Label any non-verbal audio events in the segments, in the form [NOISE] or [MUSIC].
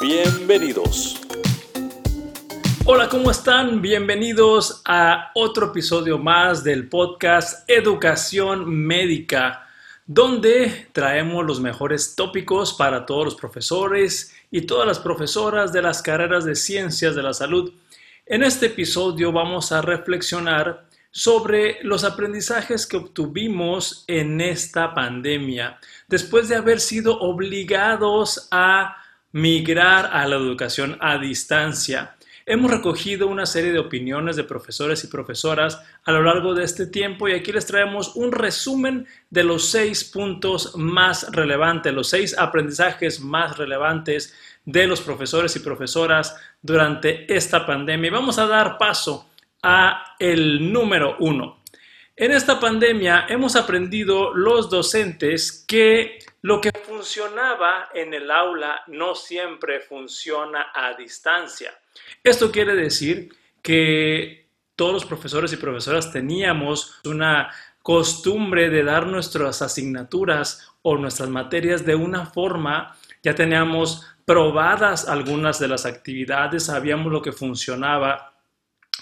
Bienvenidos. Hola, ¿cómo están? Bienvenidos a otro episodio más del podcast Educación Médica, donde traemos los mejores tópicos para todos los profesores y todas las profesoras de las carreras de ciencias de la salud. En este episodio vamos a reflexionar sobre los aprendizajes que obtuvimos en esta pandemia, después de haber sido obligados a migrar a la educación a distancia. Hemos recogido una serie de opiniones de profesores y profesoras a lo largo de este tiempo y aquí les traemos un resumen de los seis puntos más relevantes, los seis aprendizajes más relevantes de los profesores y profesoras durante esta pandemia. Y vamos a dar paso a el número uno. En esta pandemia hemos aprendido los docentes que lo que funcionaba en el aula no siempre funciona a distancia. Esto quiere decir que todos los profesores y profesoras teníamos una costumbre de dar nuestras asignaturas o nuestras materias de una forma, ya teníamos probadas algunas de las actividades, sabíamos lo que funcionaba,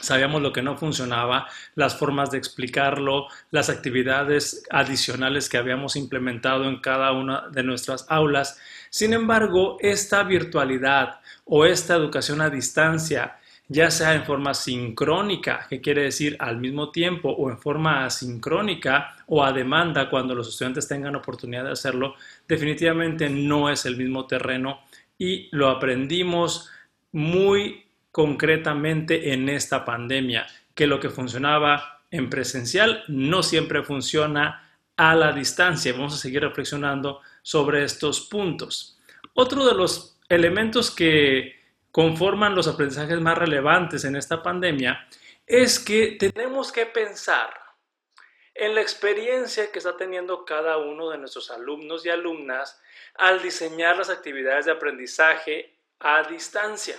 sabíamos lo que no funcionaba, las formas de explicarlo, las actividades adicionales que habíamos implementado en cada una de nuestras aulas. Sin embargo, esta virtualidad o esta educación a distancia, ya sea en forma sincrónica, que quiere decir al mismo tiempo, o en forma asincrónica o a demanda cuando los estudiantes tengan oportunidad de hacerlo, definitivamente no es el mismo terreno y lo aprendimos muy concretamente en esta pandemia, que lo que funcionaba en presencial no siempre funciona a la distancia. Vamos a seguir reflexionando sobre estos puntos. Otro de los elementos que conforman los aprendizajes más relevantes en esta pandemia es que tenemos que pensar en la experiencia que está teniendo cada uno de nuestros alumnos y alumnas al diseñar las actividades de aprendizaje a distancia.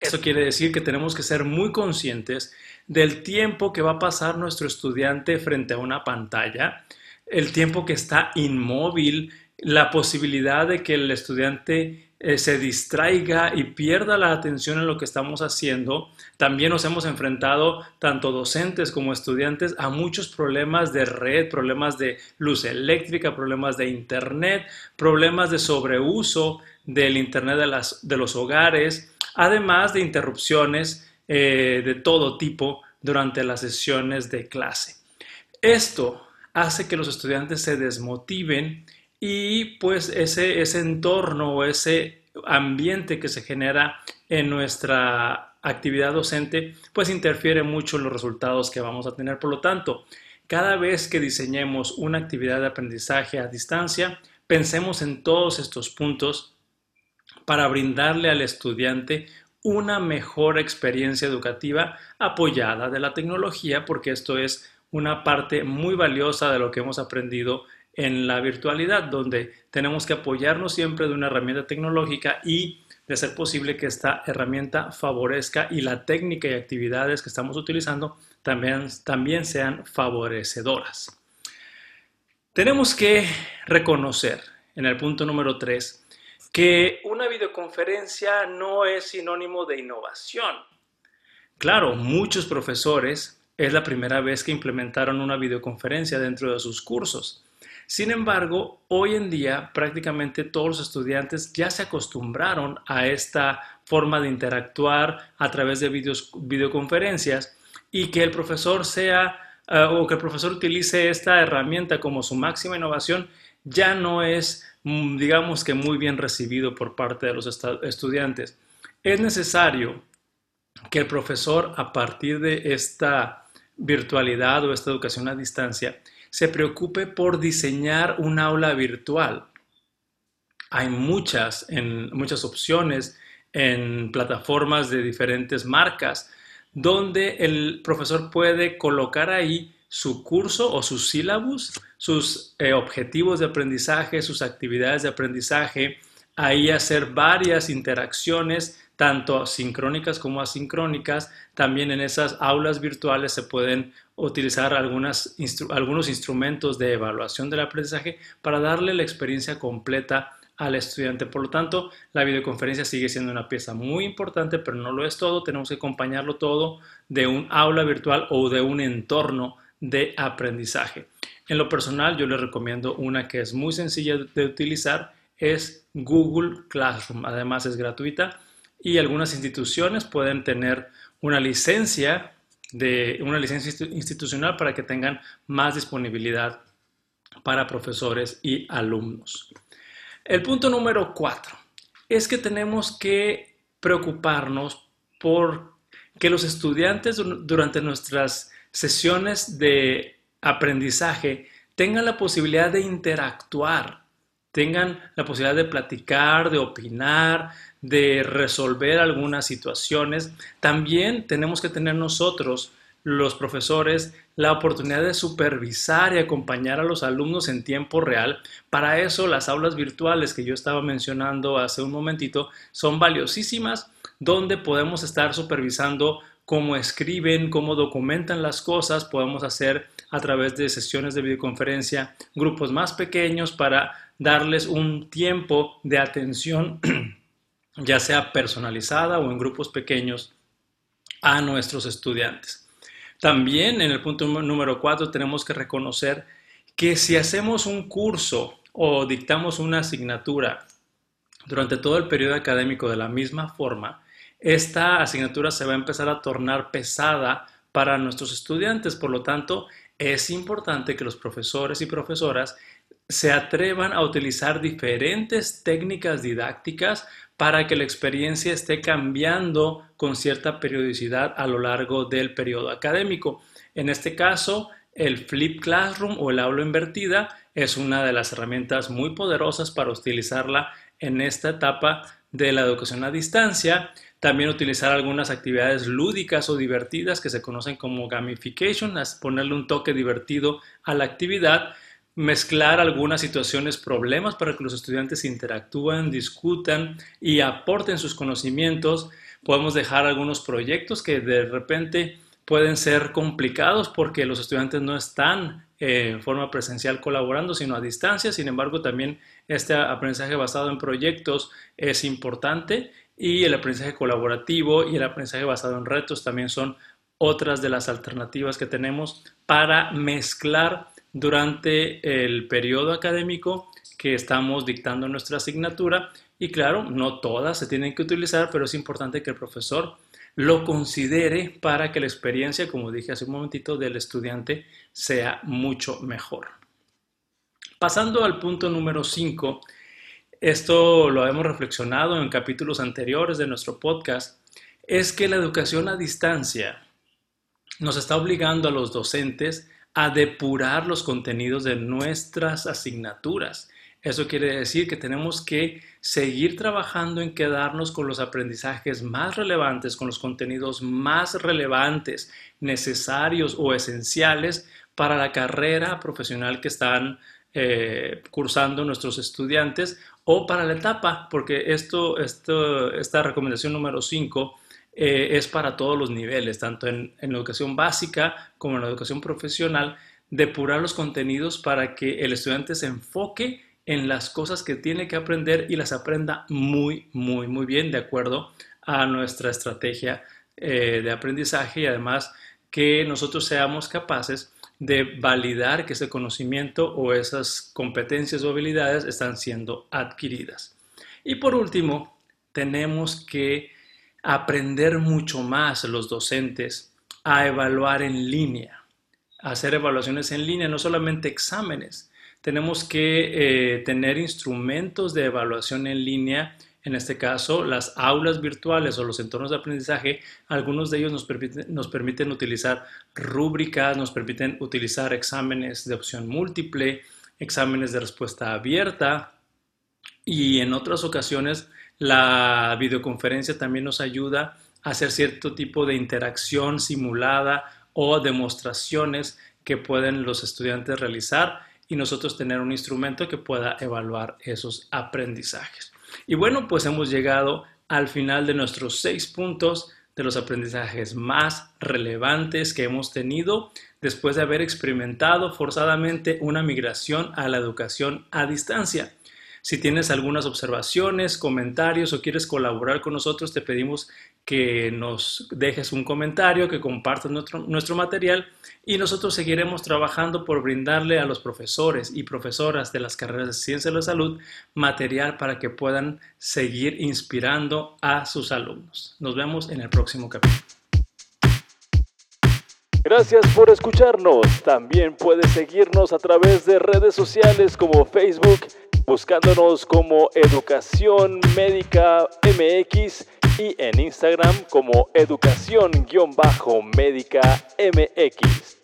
Eso quiere decir que tenemos que ser muy conscientes del tiempo que va a pasar nuestro estudiante frente a una pantalla, el tiempo que está inmóvil, la posibilidad de que el estudiante eh, se distraiga y pierda la atención en lo que estamos haciendo. También nos hemos enfrentado, tanto docentes como estudiantes, a muchos problemas de red, problemas de luz eléctrica, problemas de internet, problemas de sobreuso del internet de, los hogares, además de interrupciones eh, de todo tipo durante las sesiones de clase. Esto hace que los estudiantes se desmotiven y pues ese, ese entorno o ese ambiente que se genera en nuestra actividad docente, pues interfiere mucho en los resultados que vamos a tener. Por lo tanto, cada vez que diseñemos una actividad de aprendizaje a distancia, pensemos en todos estos puntos para brindarle al estudiante una mejor experiencia educativa apoyada de la tecnología, porque esto es una parte muy valiosa de lo que hemos aprendido en la virtualidad, donde tenemos que apoyarnos siempre de una herramienta tecnológica y de ser posible que esta herramienta favorezca y la técnica y actividades que estamos utilizando también, también sean favorecedoras. Tenemos que reconocer en el punto número 3 que una videoconferencia no es sinónimo de innovación. Claro, muchos profesores es la primera vez que implementaron una videoconferencia dentro de sus cursos. Sin embargo, hoy en día prácticamente todos los estudiantes ya se acostumbraron a esta forma de interactuar a través de videoconferencias y que el profesor sea eh, o que el profesor utilice esta herramienta como su máxima innovación ya no es, digamos que muy bien recibido por parte de los estudiantes. Es necesario que el profesor a partir de esta virtualidad o esta educación a distancia se preocupe por diseñar un aula virtual. hay muchas, en, muchas opciones en plataformas de diferentes marcas, donde el profesor puede colocar ahí su curso o su sílabus, sus eh, objetivos de aprendizaje, sus actividades de aprendizaje, ahí hacer varias interacciones, tanto sincrónicas como asincrónicas. También en esas aulas virtuales se pueden utilizar algunos instrumentos de evaluación del aprendizaje para darle la experiencia completa al estudiante. Por lo tanto, la videoconferencia sigue siendo una pieza muy importante, pero no lo es todo. Tenemos que acompañarlo todo de un aula virtual o de un entorno de aprendizaje. En lo personal, yo les recomiendo una que es muy sencilla de utilizar, es Google Classroom. Además, es gratuita y algunas instituciones pueden tener una licencia de una licencia institucional para que tengan más disponibilidad para profesores y alumnos. El punto número cuatro es que tenemos que preocuparnos por que los estudiantes durante nuestras sesiones de aprendizaje tengan la posibilidad de interactuar, tengan la posibilidad de platicar, de opinar, de resolver algunas situaciones. También tenemos que tener nosotros, los profesores, la oportunidad de supervisar y acompañar a los alumnos en tiempo real. Para eso las aulas virtuales que yo estaba mencionando hace un momentito son valiosísimas, donde podemos estar supervisando cómo escriben, cómo documentan las cosas. Podemos hacer a través de sesiones de videoconferencia grupos más pequeños para darles un tiempo de atención [CLEARS THROAT] ya sea personalizada o en grupos pequeños, a nuestros estudiantes. También en el punto número cuatro tenemos que reconocer que si hacemos un curso o dictamos una asignatura durante todo el periodo académico de la misma forma, esta asignatura se va a empezar a tornar pesada para nuestros estudiantes. Por lo tanto, es importante que los profesores y profesoras se atrevan a utilizar diferentes técnicas didácticas para que la experiencia esté cambiando con cierta periodicidad a lo largo del periodo académico. En este caso, el Flip Classroom o el aula invertida es una de las herramientas muy poderosas para utilizarla en esta etapa de la educación a distancia. También utilizar algunas actividades lúdicas o divertidas que se conocen como gamification, ponerle un toque divertido a la actividad mezclar algunas situaciones, problemas para que los estudiantes interactúen, discutan y aporten sus conocimientos. Podemos dejar algunos proyectos que de repente pueden ser complicados porque los estudiantes no están eh, en forma presencial colaborando, sino a distancia. Sin embargo, también este aprendizaje basado en proyectos es importante y el aprendizaje colaborativo y el aprendizaje basado en retos también son otras de las alternativas que tenemos para mezclar durante el periodo académico que estamos dictando nuestra asignatura y claro, no todas se tienen que utilizar, pero es importante que el profesor lo considere para que la experiencia, como dije hace un momentito, del estudiante sea mucho mejor. Pasando al punto número 5, esto lo hemos reflexionado en capítulos anteriores de nuestro podcast, es que la educación a distancia nos está obligando a los docentes a depurar los contenidos de nuestras asignaturas. Eso quiere decir que tenemos que seguir trabajando en quedarnos con los aprendizajes más relevantes, con los contenidos más relevantes, necesarios o esenciales para la carrera profesional que están eh, cursando nuestros estudiantes o para la etapa, porque esto, esta recomendación número 5 eh, es para todos los niveles, tanto en, en, la educación básica como en la educación profesional, depurar los contenidos para que el estudiante se enfoque en las cosas que tiene que aprender y las aprenda muy, muy, muy bien de acuerdo a nuestra estrategia eh, de aprendizaje y además que nosotros seamos capaces de validar que ese conocimiento o esas competencias o habilidades están siendo adquiridas. Y por último, tenemos que aprender mucho más los docentes a evaluar en línea, a hacer evaluaciones en línea, no solamente exámenes. Tenemos que eh, tener instrumentos de evaluación en línea, en este caso las aulas virtuales o los entornos de aprendizaje, algunos de ellos nos permiten, utilizar rúbricas, nos permiten utilizar exámenes de opción múltiple, exámenes de respuesta abierta, y en otras ocasiones la videoconferencia también nos ayuda a hacer cierto tipo de interacción simulada o demostraciones que pueden los estudiantes realizar y nosotros tener un instrumento que pueda evaluar esos aprendizajes. Y bueno, pues hemos llegado al final de nuestros seis puntos de los aprendizajes más relevantes que hemos tenido después de haber experimentado forzadamente una migración a la educación a distancia. Si tienes algunas observaciones, comentarios o quieres colaborar con nosotros, te pedimos que nos dejes un comentario, que compartas nuestro, nuestro material y nosotros seguiremos trabajando por brindarle a los profesores y profesoras de las carreras de ciencia de la salud material para que puedan seguir inspirando a sus alumnos. Nos vemos en el próximo capítulo. Gracias por escucharnos. También puedes seguirnos a través de redes sociales como Facebook, buscándonos como Educación Médica MX y en Instagram como Educación-Médica MX.